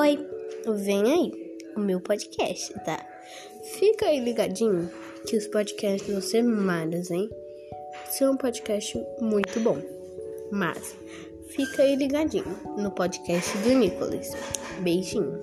Oi, vem aí, o meu podcast, tá? Fica aí ligadinho que os podcasts vão ser maras, hein? São é um podcast muito bom. Mas fica aí ligadinho no podcast do Nicolas. Beijinho.